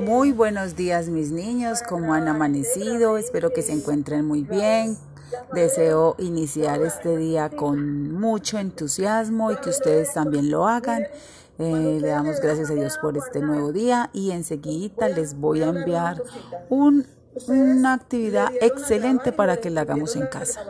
Muy buenos días mis niños, ¿cómo han amanecido? Espero que se encuentren muy bien. Deseo iniciar este día con mucho entusiasmo y que ustedes también lo hagan. Eh, le damos gracias a Dios por este nuevo día y enseguida les voy a enviar un, una actividad excelente para que la hagamos en casa.